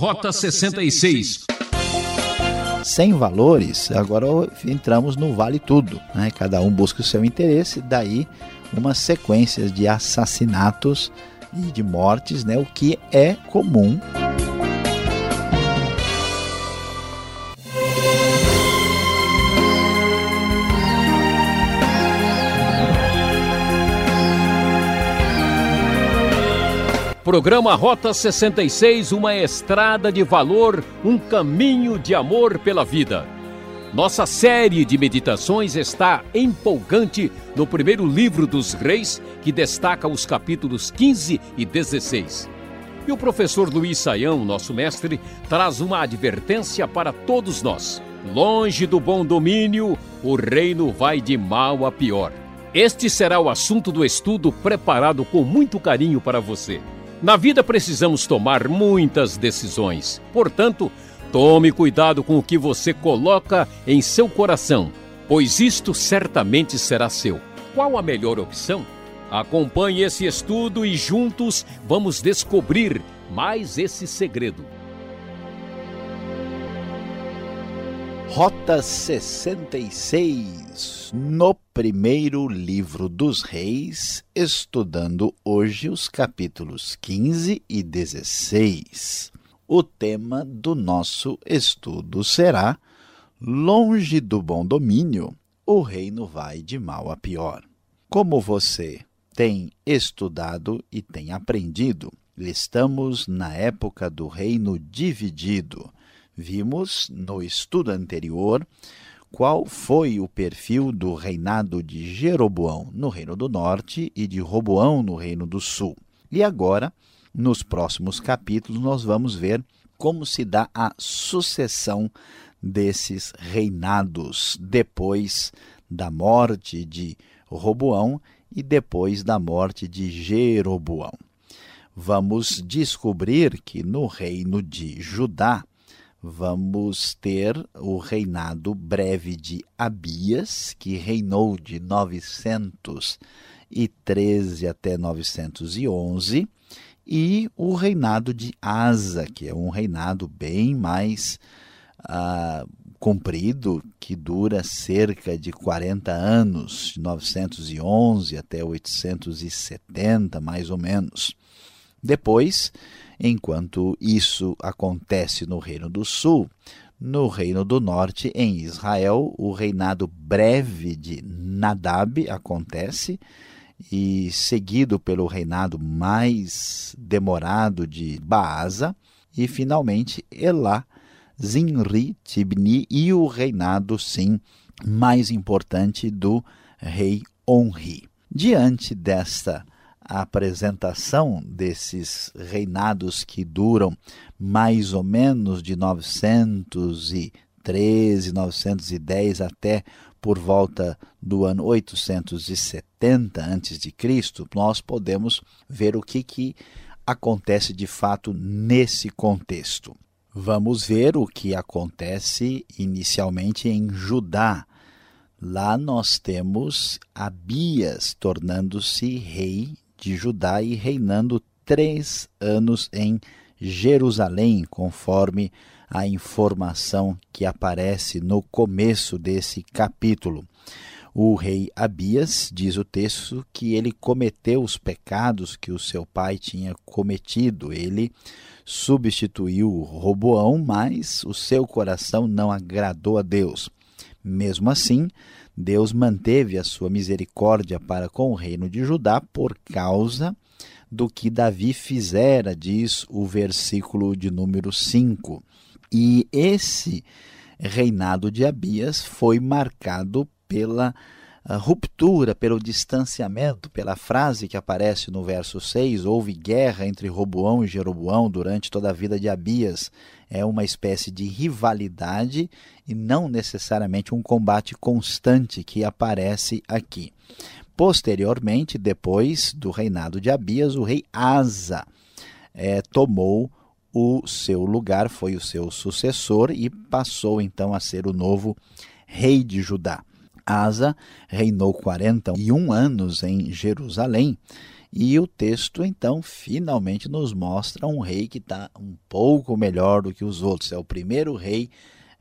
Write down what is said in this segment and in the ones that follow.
Rota 66. Sem valores, agora entramos no vale tudo. Né? Cada um busca o seu interesse, daí uma sequência de assassinatos e de mortes, né? o que é comum. Programa Rota 66, uma estrada de valor, um caminho de amor pela vida. Nossa série de meditações está empolgante no primeiro livro dos Reis, que destaca os capítulos 15 e 16. E o professor Luiz Saião, nosso mestre, traz uma advertência para todos nós. Longe do bom domínio, o reino vai de mal a pior. Este será o assunto do estudo preparado com muito carinho para você. Na vida precisamos tomar muitas decisões. Portanto, tome cuidado com o que você coloca em seu coração, pois isto certamente será seu. Qual a melhor opção? Acompanhe esse estudo e juntos vamos descobrir mais esse segredo. Rota 66, no primeiro livro dos Reis, estudando hoje os capítulos 15 e 16. O tema do nosso estudo será: Longe do bom domínio, o reino vai de mal a pior. Como você tem estudado e tem aprendido, estamos na época do reino dividido Vimos no estudo anterior qual foi o perfil do reinado de Jeroboão no Reino do Norte e de Roboão no Reino do Sul. E agora, nos próximos capítulos, nós vamos ver como se dá a sucessão desses reinados depois da morte de Roboão e depois da morte de Jeroboão. Vamos descobrir que no reino de Judá, vamos ter o reinado breve de Abias, que reinou de 913 até 911, e o reinado de Asa, que é um reinado bem mais ah, comprido, que dura cerca de 40 anos, de 911 até 870, mais ou menos. Depois, enquanto isso acontece no Reino do Sul, no Reino do Norte, em Israel, o reinado breve de Nadab acontece e seguido pelo reinado mais demorado de Baasa e finalmente Elá, Zinri, Tibni e o reinado sim mais importante do rei Onri. Diante desta a apresentação desses reinados que duram mais ou menos de 913, 910 até por volta do ano 870 a.C., nós podemos ver o que, que acontece de fato nesse contexto. Vamos ver o que acontece inicialmente em Judá. Lá nós temos Abias tornando-se rei de Judá e reinando três anos em Jerusalém, conforme a informação que aparece no começo desse capítulo. O rei Abias, diz o texto, que ele cometeu os pecados que o seu pai tinha cometido. Ele substituiu Roboão, mas o seu coração não agradou a Deus. Mesmo assim, Deus manteve a sua misericórdia para com o reino de Judá por causa do que Davi fizera, diz o versículo de número 5. E esse reinado de Abias foi marcado pela ruptura, pelo distanciamento, pela frase que aparece no verso 6, houve guerra entre Roboão e Jeroboão durante toda a vida de Abias. É uma espécie de rivalidade e não necessariamente um combate constante que aparece aqui. Posteriormente, depois do reinado de Abias, o rei Asa é, tomou o seu lugar, foi o seu sucessor e passou então a ser o novo rei de Judá. Asa reinou 41 anos em Jerusalém. E o texto, então, finalmente nos mostra um rei que está um pouco melhor do que os outros. É o primeiro rei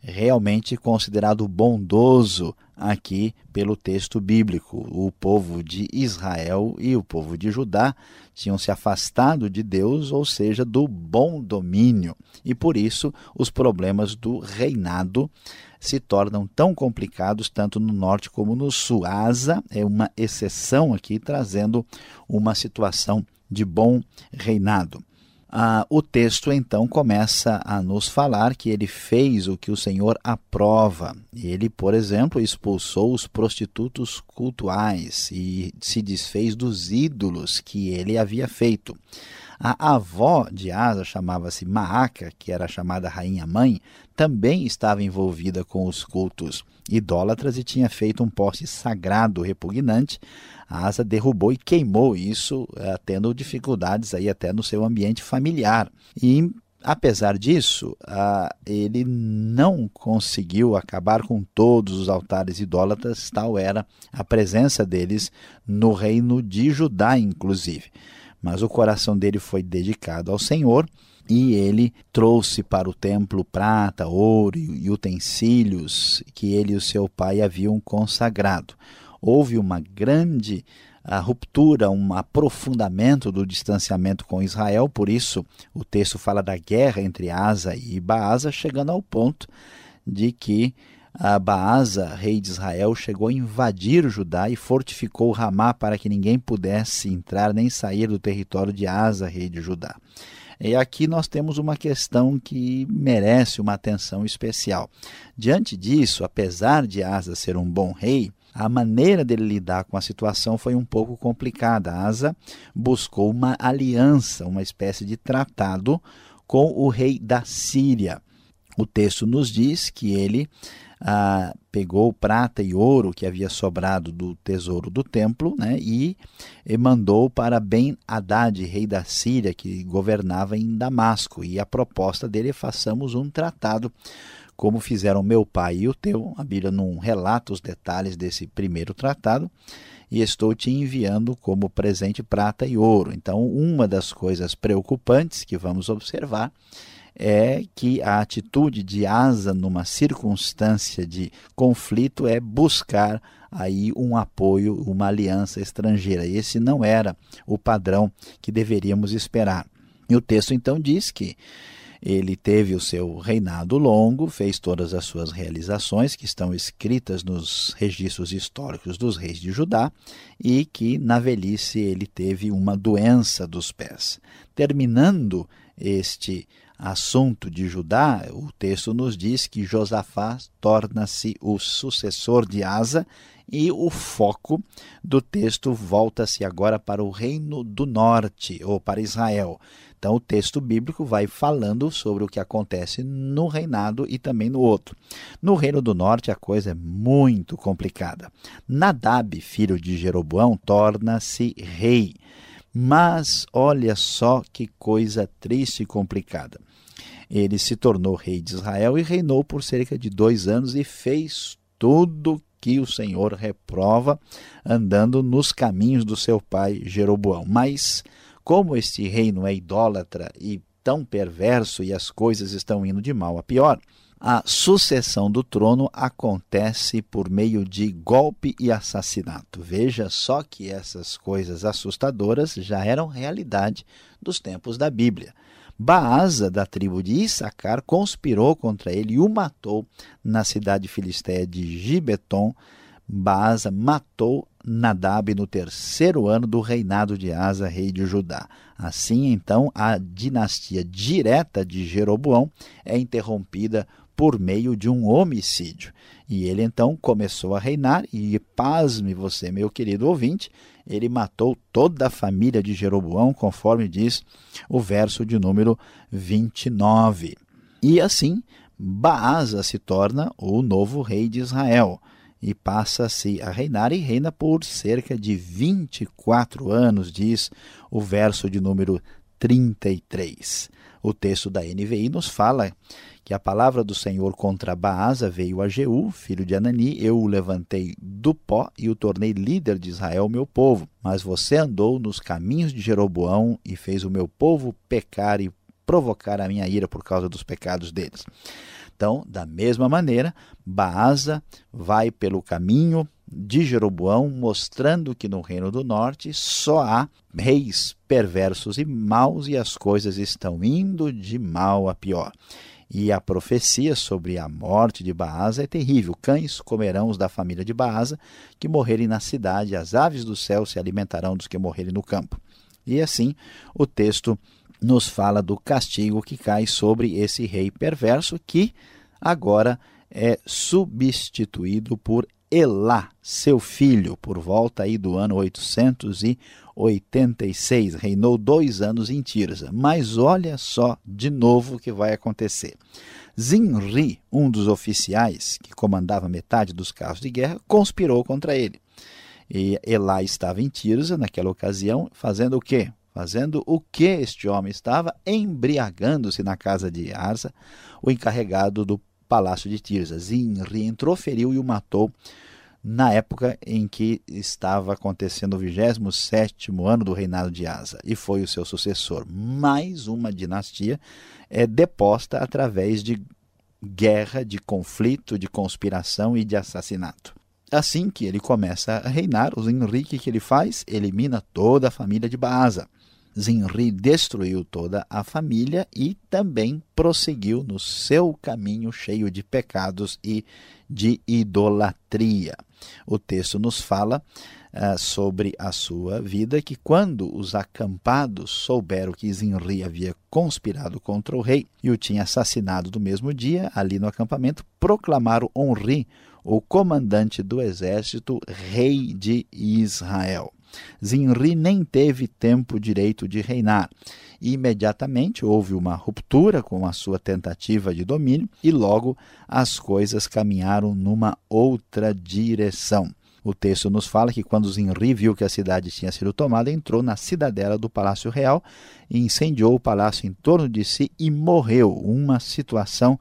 realmente considerado bondoso aqui pelo texto bíblico. O povo de Israel e o povo de Judá tinham se afastado de Deus, ou seja, do bom domínio, e por isso os problemas do reinado se tornam tão complicados tanto no norte como no sul. Asa é uma exceção aqui, trazendo uma situação de bom reinado. Ah, o texto então começa a nos falar que ele fez o que o Senhor aprova. Ele, por exemplo, expulsou os prostitutos cultuais e se desfez dos ídolos que ele havia feito. A avó de Asa chamava-se Maaca, que era chamada rainha mãe, também estava envolvida com os cultos idólatras e tinha feito um poste sagrado repugnante. Asa derrubou e queimou isso, eh, tendo dificuldades aí até no seu ambiente familiar. E Apesar disso, ele não conseguiu acabar com todos os altares idólatras, tal era a presença deles no reino de Judá, inclusive mas o coração dele foi dedicado ao Senhor e ele trouxe para o templo prata, ouro e utensílios que ele e o seu pai haviam consagrado. Houve uma grande a ruptura, um aprofundamento do distanciamento com Israel, por isso o texto fala da guerra entre Asa e Baasa, chegando ao ponto de que a Baasa, rei de Israel, chegou a invadir Judá e fortificou Ramá para que ninguém pudesse entrar nem sair do território de Asa, rei de Judá. E aqui nós temos uma questão que merece uma atenção especial. Diante disso, apesar de Asa ser um bom rei, a maneira dele lidar com a situação foi um pouco complicada. Asa buscou uma aliança, uma espécie de tratado com o rei da Síria. O texto nos diz que ele ah, pegou prata e ouro que havia sobrado do tesouro do templo né, e, e mandou para Ben Haddad, rei da Síria, que governava em Damasco. E a proposta dele é façamos um tratado como fizeram meu pai e o teu. A Bíblia não relata os detalhes desse primeiro tratado e estou te enviando como presente prata e ouro. Então, uma das coisas preocupantes que vamos observar é que a atitude de Asa numa circunstância de conflito é buscar aí um apoio, uma aliança estrangeira. Esse não era o padrão que deveríamos esperar. E o texto então diz que ele teve o seu reinado longo, fez todas as suas realizações que estão escritas nos registros históricos dos reis de Judá e que na velhice ele teve uma doença dos pés. Terminando este assunto de Judá, o texto nos diz que Josafá torna-se o sucessor de Asa e o foco do texto volta-se agora para o reino do norte ou para Israel. Então o texto bíblico vai falando sobre o que acontece no reinado e também no outro. No reino do norte a coisa é muito complicada. Nadab, filho de Jeroboão, torna-se rei. Mas olha só que coisa triste e complicada. Ele se tornou rei de Israel e reinou por cerca de dois anos e fez tudo que o Senhor reprova, andando nos caminhos do seu pai Jeroboão. Mas, como este reino é idólatra e tão perverso e as coisas estão indo de mal a pior, a sucessão do trono acontece por meio de golpe e assassinato. Veja só que essas coisas assustadoras já eram realidade dos tempos da Bíblia. Baasa, da tribo de Issacar, conspirou contra ele e o matou na cidade filisteia de Gibeton. Baasa matou Nadab no terceiro ano do reinado de Asa, rei de Judá. Assim, então, a dinastia direta de Jeroboão é interrompida por meio de um homicídio. E ele então começou a reinar, e pasme você, meu querido ouvinte, ele matou toda a família de Jeroboão, conforme diz o verso de número 29. E assim, Baasa se torna o novo rei de Israel e passa-se a reinar e reina por cerca de 24 anos, diz o verso de número 33. O texto da NVI nos fala que a palavra do Senhor contra Baasa veio a Jeú, filho de Anani, eu o levantei do pó e o tornei líder de Israel, meu povo. Mas você andou nos caminhos de Jeroboão e fez o meu povo pecar e provocar a minha ira por causa dos pecados deles. Então, da mesma maneira, Baasa vai pelo caminho de Jeroboão, mostrando que no reino do norte só há reis perversos e maus e as coisas estão indo de mal a pior. E a profecia sobre a morte de Baasa é terrível. Cães comerão os da família de Baasa que morrerem na cidade, as aves do céu se alimentarão dos que morrerem no campo. E assim, o texto nos fala do castigo que cai sobre esse rei perverso que agora é substituído por Elá, seu filho, por volta aí do ano 886. Reinou dois anos em Tirza. Mas olha só de novo o que vai acontecer. Zinri, um dos oficiais que comandava metade dos carros de guerra, conspirou contra ele. E Elá estava em Tirza naquela ocasião, fazendo o quê? Fazendo o que este homem estava? Embriagando-se na casa de Arsa, o encarregado do palácio de Tirza. Zinri entrou, feriu e o matou na época em que estava acontecendo o 27 ano do reinado de Asa, e foi o seu sucessor. Mais uma dinastia é deposta através de guerra, de conflito, de conspiração e de assassinato. Assim que ele começa a reinar, o Henrique que ele faz, elimina toda a família de Baasa. Zinri destruiu toda a família e também prosseguiu no seu caminho cheio de pecados e de idolatria. O texto nos fala uh, sobre a sua vida que quando os acampados souberam que Zinri havia conspirado contra o rei e o tinha assassinado no mesmo dia, ali no acampamento, proclamaram Onri, o comandante do exército, rei de Israel. Zinri nem teve tempo direito de reinar. E imediatamente houve uma ruptura com a sua tentativa de domínio e logo as coisas caminharam numa outra direção. O texto nos fala que quando Zinri viu que a cidade tinha sido tomada, entrou na cidadela do Palácio Real e incendiou o palácio em torno de si e morreu. Uma situação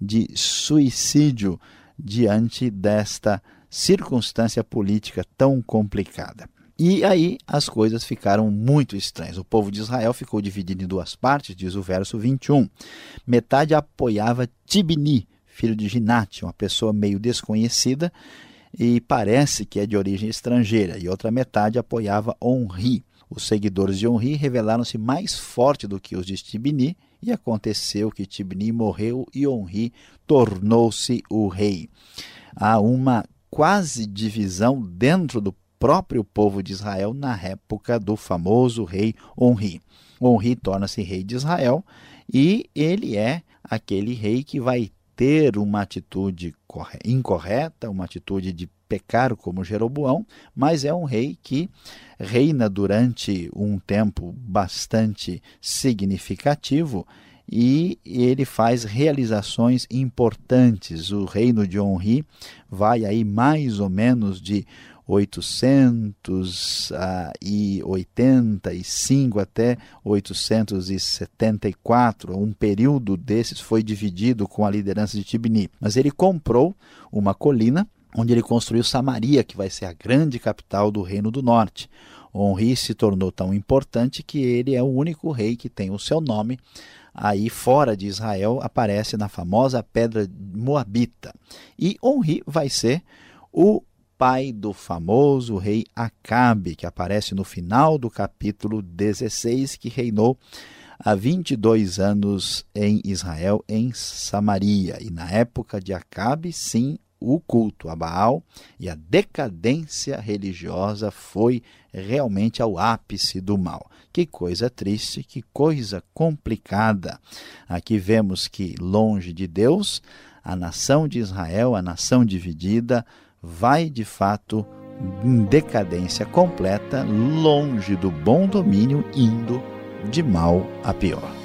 de suicídio diante desta circunstância política tão complicada. E aí as coisas ficaram muito estranhas. O povo de Israel ficou dividido em duas partes, diz o verso 21. Metade apoiava Tibni, filho de Ginate, uma pessoa meio desconhecida e parece que é de origem estrangeira, e outra metade apoiava Onri. Os seguidores de Onri revelaram-se mais fortes do que os de Tibni, e aconteceu que Tibni morreu e Onri tornou-se o rei. Há uma quase divisão dentro do próprio povo de Israel na época do famoso rei Onri. Onri torna-se rei de Israel e ele é aquele rei que vai ter uma atitude incorreta, uma atitude de pecar como Jeroboão, mas é um rei que reina durante um tempo bastante significativo e ele faz realizações importantes. O reino de Onri vai aí mais ou menos de 885 até 874. Um período desses foi dividido com a liderança de Tibni. Mas ele comprou uma colina onde ele construiu Samaria, que vai ser a grande capital do Reino do Norte. Honri se tornou tão importante que ele é o único rei que tem o seu nome aí fora de Israel, aparece na famosa pedra moabita. E Honri vai ser o pai do famoso rei Acabe, que aparece no final do capítulo 16, que reinou há 22 anos em Israel, em Samaria. E na época de Acabe, sim, o culto a Baal e a decadência religiosa foi realmente ao ápice do mal. Que coisa triste, que coisa complicada. Aqui vemos que, longe de Deus, a nação de Israel, a nação dividida, vai de fato em decadência completa, longe do bom domínio, indo de mal a pior.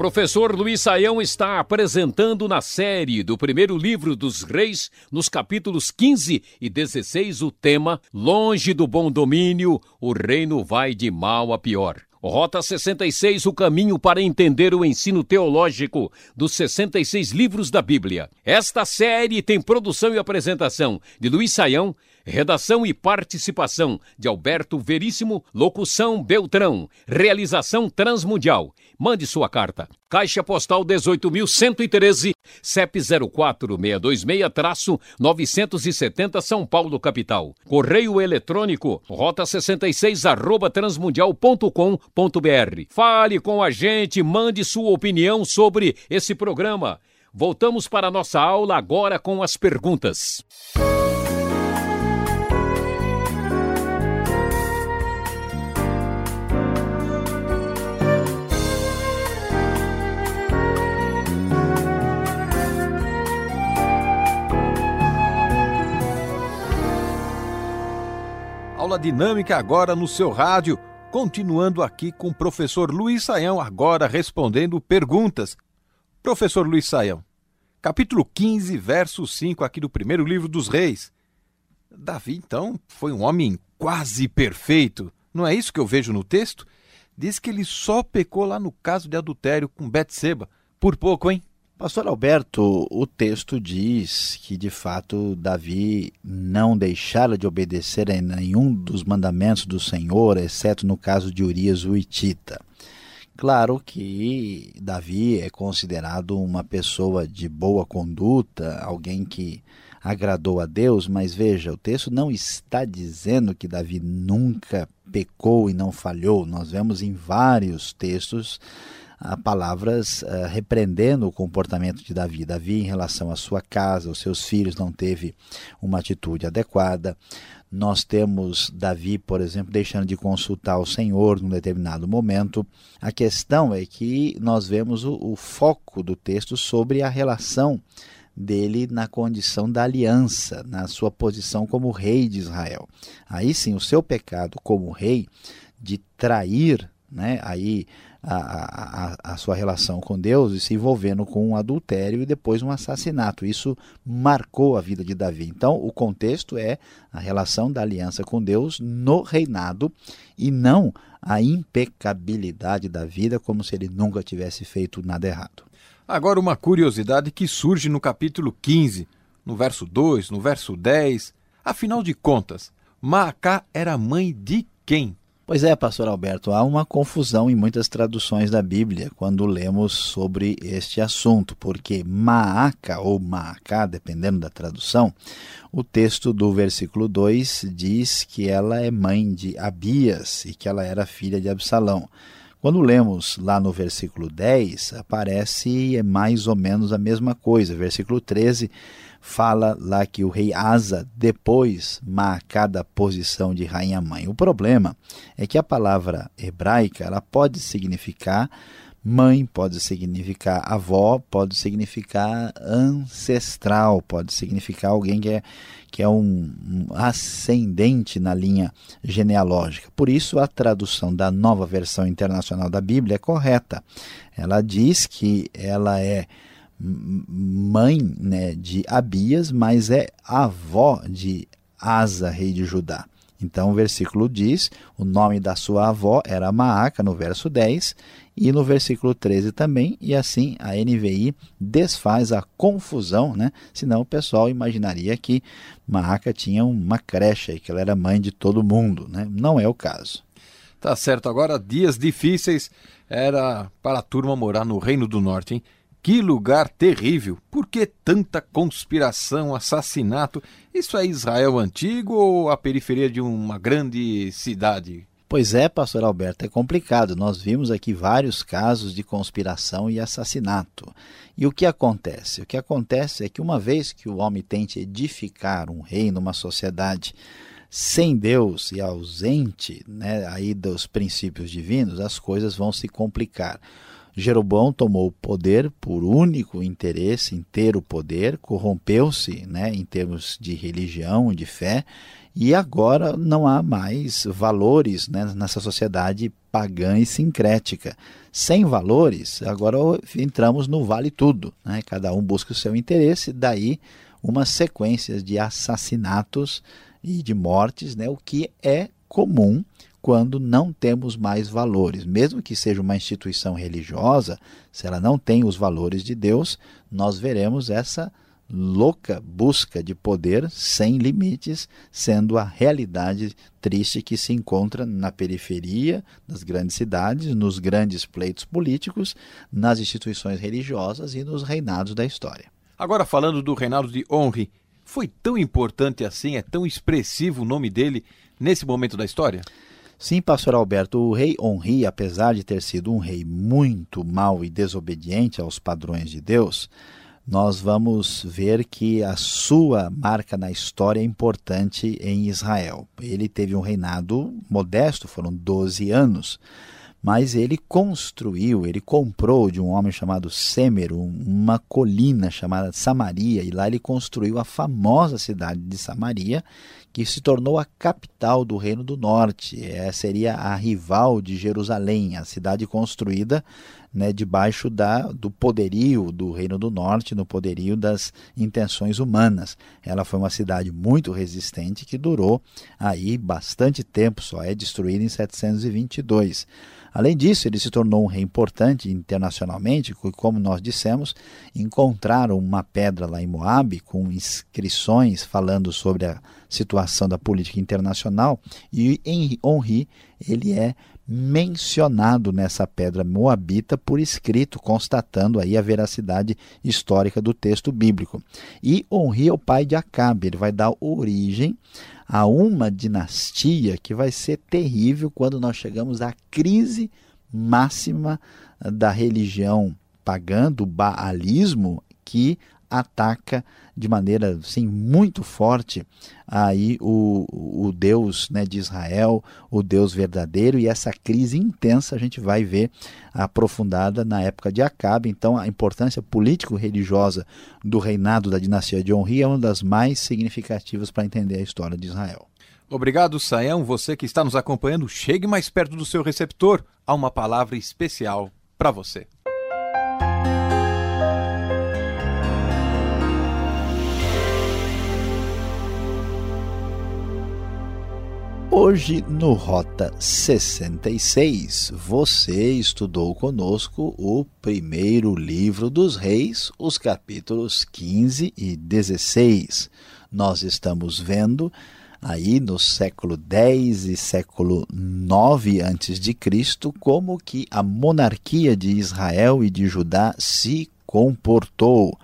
Professor Luiz Saião está apresentando na série do primeiro livro dos Reis, nos capítulos 15 e 16, o tema Longe do bom domínio, o reino vai de mal a pior. Rota 66, o caminho para entender o ensino teológico dos 66 livros da Bíblia. Esta série tem produção e apresentação de Luiz Saião Redação e participação de Alberto Veríssimo, locução Beltrão, realização Transmundial. Mande sua carta. Caixa Postal 18.113, CEP 04626-970 São Paulo, capital. Correio eletrônico, rota 66 arroba transmundial.com.br. Fale com a gente, mande sua opinião sobre esse programa. Voltamos para a nossa aula agora com as perguntas. Aula dinâmica agora no seu rádio, continuando aqui com o professor Luiz Saião, agora respondendo perguntas. Professor Luiz Saião, capítulo 15, verso 5 aqui do primeiro livro dos reis. Davi, então, foi um homem quase perfeito, não é isso que eu vejo no texto? Diz que ele só pecou lá no caso de adultério com Betseba. Por pouco, hein? Pastor Alberto, o texto diz que de fato Davi não deixara de obedecer a nenhum dos mandamentos do Senhor, exceto no caso de Urias o Itita. Claro que Davi é considerado uma pessoa de boa conduta, alguém que agradou a Deus, mas veja, o texto não está dizendo que Davi nunca pecou e não falhou. Nós vemos em vários textos palavras uh, repreendendo o comportamento de Davi. Davi, em relação à sua casa, os seus filhos, não teve uma atitude adequada. Nós temos Davi, por exemplo, deixando de consultar o Senhor num determinado momento. A questão é que nós vemos o, o foco do texto sobre a relação dele na condição da aliança, na sua posição como rei de Israel. Aí sim, o seu pecado como rei de trair, né, aí a, a, a, sua relação com Deus e se envolvendo com um adultério e depois um assassinato. Isso marcou a vida de Davi. Então, o contexto é a relação da aliança com Deus no reinado e não a impecabilidade da vida, como se ele nunca tivesse feito nada errado. Agora, uma curiosidade que surge no capítulo 15, no verso 2, no verso 10. Afinal de contas, Maacá era mãe de quem? Pois é, pastor Alberto, há uma confusão em muitas traduções da Bíblia quando lemos sobre este assunto, porque Maaca ou Maacá, dependendo da tradução, o texto do versículo 2 diz que ela é mãe de Abias e que ela era filha de Absalão. Quando lemos lá no versículo 10, aparece mais ou menos a mesma coisa. Versículo 13 fala lá que o rei Asa depois marca da posição de rainha-mãe. O problema é que a palavra hebraica ela pode significar mãe, pode significar avó, pode significar ancestral, pode significar alguém que é, que é um, um ascendente na linha genealógica. Por isso, a tradução da nova versão internacional da Bíblia é correta. Ela diz que ela é mãe né, de Abias, mas é avó de Asa, rei de Judá. Então o versículo diz, o nome da sua avó era Maaca, no verso 10, e no versículo 13 também, e assim a NVI desfaz a confusão, né? senão o pessoal imaginaria que Maaca tinha uma creche, que ela era mãe de todo mundo. Né? Não é o caso. Tá certo, agora dias difíceis era para a turma morar no Reino do Norte, hein? Que lugar terrível! Por que tanta conspiração, assassinato? Isso é Israel antigo ou a periferia de uma grande cidade? Pois é, pastor Alberto, é complicado. Nós vimos aqui vários casos de conspiração e assassinato. E o que acontece? O que acontece é que uma vez que o homem tente edificar um reino, uma sociedade sem Deus e ausente né, aí dos princípios divinos, as coisas vão se complicar. Jeroboão tomou o poder por único interesse em ter o poder, corrompeu-se né, em termos de religião, de fé, e agora não há mais valores né, nessa sociedade pagã e sincrética. Sem valores, agora entramos no vale tudo. Né? Cada um busca o seu interesse, daí uma sequência de assassinatos e de mortes, né? o que é comum quando não temos mais valores. Mesmo que seja uma instituição religiosa, se ela não tem os valores de Deus, nós veremos essa louca busca de poder sem limites, sendo a realidade triste que se encontra na periferia das grandes cidades, nos grandes pleitos políticos, nas instituições religiosas e nos reinados da história. Agora, falando do reinado de Henri, foi tão importante assim, é tão expressivo o nome dele nesse momento da história? Sim, pastor Alberto, o rei Henri, apesar de ter sido um rei muito mau e desobediente aos padrões de Deus, nós vamos ver que a sua marca na história é importante em Israel. Ele teve um reinado modesto, foram 12 anos, mas ele construiu, ele comprou de um homem chamado Semer uma colina chamada Samaria, e lá ele construiu a famosa cidade de Samaria, que se tornou a capital do Reino do Norte. É, seria a rival de Jerusalém, a cidade construída né, debaixo da, do poderio do Reino do Norte, no poderio das intenções humanas. Ela foi uma cidade muito resistente que durou aí bastante tempo, só é destruída em 722. Além disso, ele se tornou um rei importante internacionalmente, como nós dissemos, encontraram uma pedra lá em Moabe com inscrições falando sobre a situação da política internacional e Henri ele é mencionado nessa pedra moabita por escrito, constatando aí a veracidade histórica do texto bíblico. E Onri é o pai de Acabe, ele vai dar origem a uma dinastia que vai ser terrível quando nós chegamos à crise máxima da religião pagã, do baalismo, que ataca de maneira assim, muito forte aí o, o Deus né, de Israel, o Deus verdadeiro, e essa crise intensa a gente vai ver aprofundada na época de Acabe. Então, a importância político-religiosa do reinado da dinastia de Onri é uma das mais significativas para entender a história de Israel. Obrigado, Saião. Você que está nos acompanhando, chegue mais perto do seu receptor. Há uma palavra especial para você. Hoje, no Rota 66, você estudou conosco o primeiro livro dos Reis, os capítulos 15 e 16. Nós estamos vendo aí no século 10 e século 9 antes de Cristo como que a monarquia de Israel e de Judá se comportou.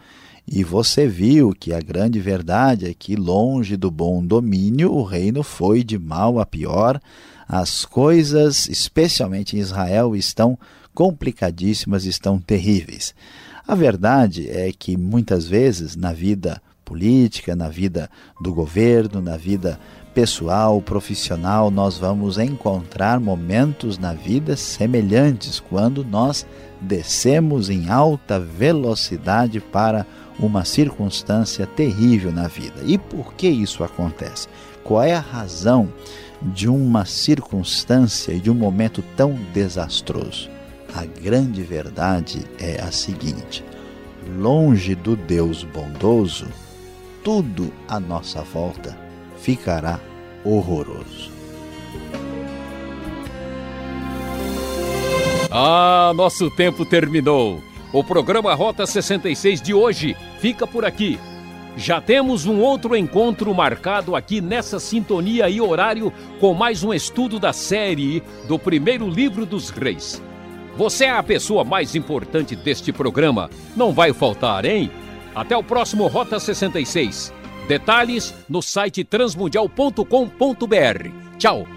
E você viu que a grande verdade é que, longe do bom domínio, o reino foi de mal a pior. As coisas, especialmente em Israel, estão complicadíssimas, estão terríveis. A verdade é que muitas vezes na vida política, na vida do governo, na vida pessoal, profissional, nós vamos encontrar momentos na vida semelhantes quando nós descemos em alta velocidade para uma circunstância terrível na vida. E por que isso acontece? Qual é a razão de uma circunstância e de um momento tão desastroso? A grande verdade é a seguinte: longe do Deus bondoso, tudo à nossa volta ficará horroroso. Ah, nosso tempo terminou. O programa Rota 66 de hoje fica por aqui. Já temos um outro encontro marcado aqui nessa sintonia e horário com mais um estudo da série do primeiro livro dos reis. Você é a pessoa mais importante deste programa. Não vai faltar, hein? Até o próximo Rota 66. Detalhes no site transmundial.com.br. Tchau!